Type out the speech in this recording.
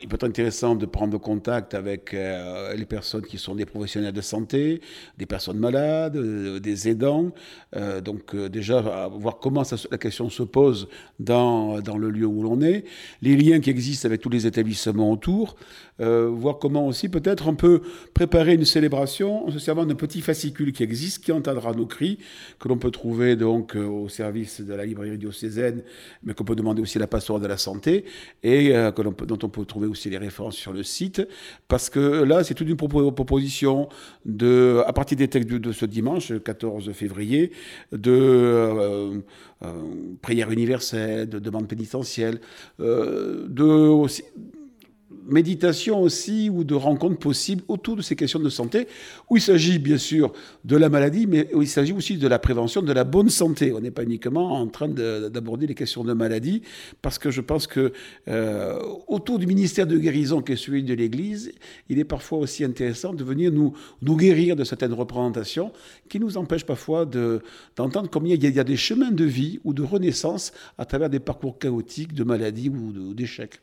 Il peut être intéressant de prendre contact avec euh, les personnes qui sont des professionnels de santé, des personnes malades, euh, des aidants. Euh, donc déjà, voir comment la question se pose dans, dans le lieu où l'on est, les liens qui existent avec tous les établissements autour, voir comment aussi peut-être on peut préparer une célébration en se servant d'un petit fascicule qui existe, qui entendra nos cris, que l'on peut trouver donc au service de la librairie diocésaine, mais qu'on peut demander aussi à la pastorale de la santé, et dont on peut trouver aussi les références sur le site, parce que là, c'est toute une proposition de, à partir des textes de, ce dimanche, 14 février, de euh, euh, prière universelle, de demande pénitentielle, euh, de aussi, méditation aussi ou de rencontres possibles autour de ces questions de santé, où il s'agit bien sûr de la maladie, mais où il s'agit aussi de la prévention de la bonne santé. On n'est pas uniquement en train d'aborder les questions de maladie, parce que je pense que euh, autour du ministère de guérison qui est celui de l'Église, il est parfois aussi intéressant de venir nous, guérir de certaines représentations qui nous empêchent parfois d'entendre combien il y, a, des chemins de vie ou de renaissance à travers des parcours chaotiques de maladie ou d'échecs.